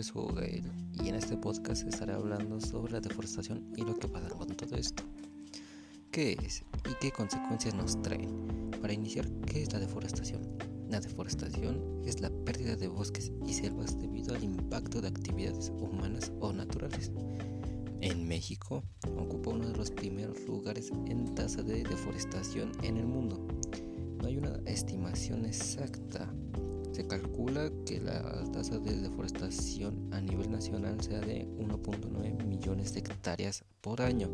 nombre Hugo y en este podcast estaré hablando sobre la deforestación y lo que pasa con todo esto. ¿Qué es y qué consecuencias nos trae? Para iniciar, ¿qué es la deforestación? La deforestación es la pérdida de bosques y selvas debido al impacto de actividades humanas o naturales. En México ocupa uno de los primeros lugares en tasa de deforestación en el mundo. No hay una estimación exacta calcula que la tasa de deforestación a nivel nacional sea de 1.9 millones de hectáreas por año.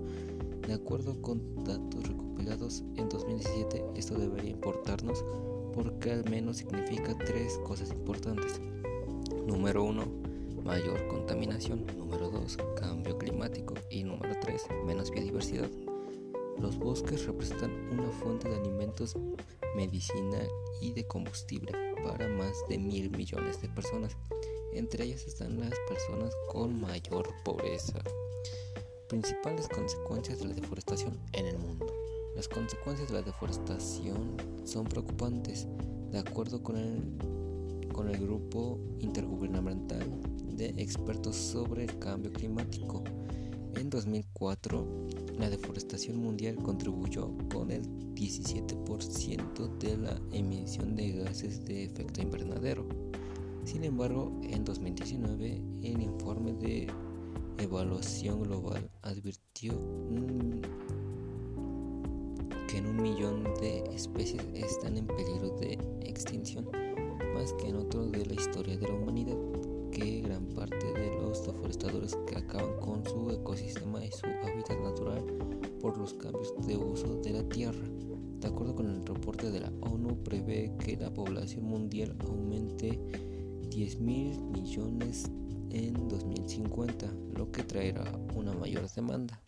De acuerdo con datos recopilados en 2017, esto debería importarnos porque al menos significa tres cosas importantes. Número 1, mayor contaminación. Número 2, cambio climático. Y número 3, menos biodiversidad. Los bosques representan una fuente de alimentos, medicina y de combustible para más de mil millones de personas. Entre ellas están las personas con mayor pobreza. Principales consecuencias de la deforestación en el mundo. Las consecuencias de la deforestación son preocupantes, de acuerdo con el, con el grupo intergubernamental de expertos sobre el cambio climático. En 2004, la deforestación mundial contribuyó con el 17% de la emisión de gases de efecto invernadero. Sin embargo, en 2019, el informe de evaluación global advirtió que en un millón de especies están en peligro de extinción, más que en otros de la historia de la humanidad que gran parte de los deforestadores que acaban con su ecosistema y su hábitat natural por los cambios de uso de la tierra. De acuerdo con el reporte de la ONU, prevé que la población mundial aumente 10 mil millones en 2050, lo que traerá una mayor demanda.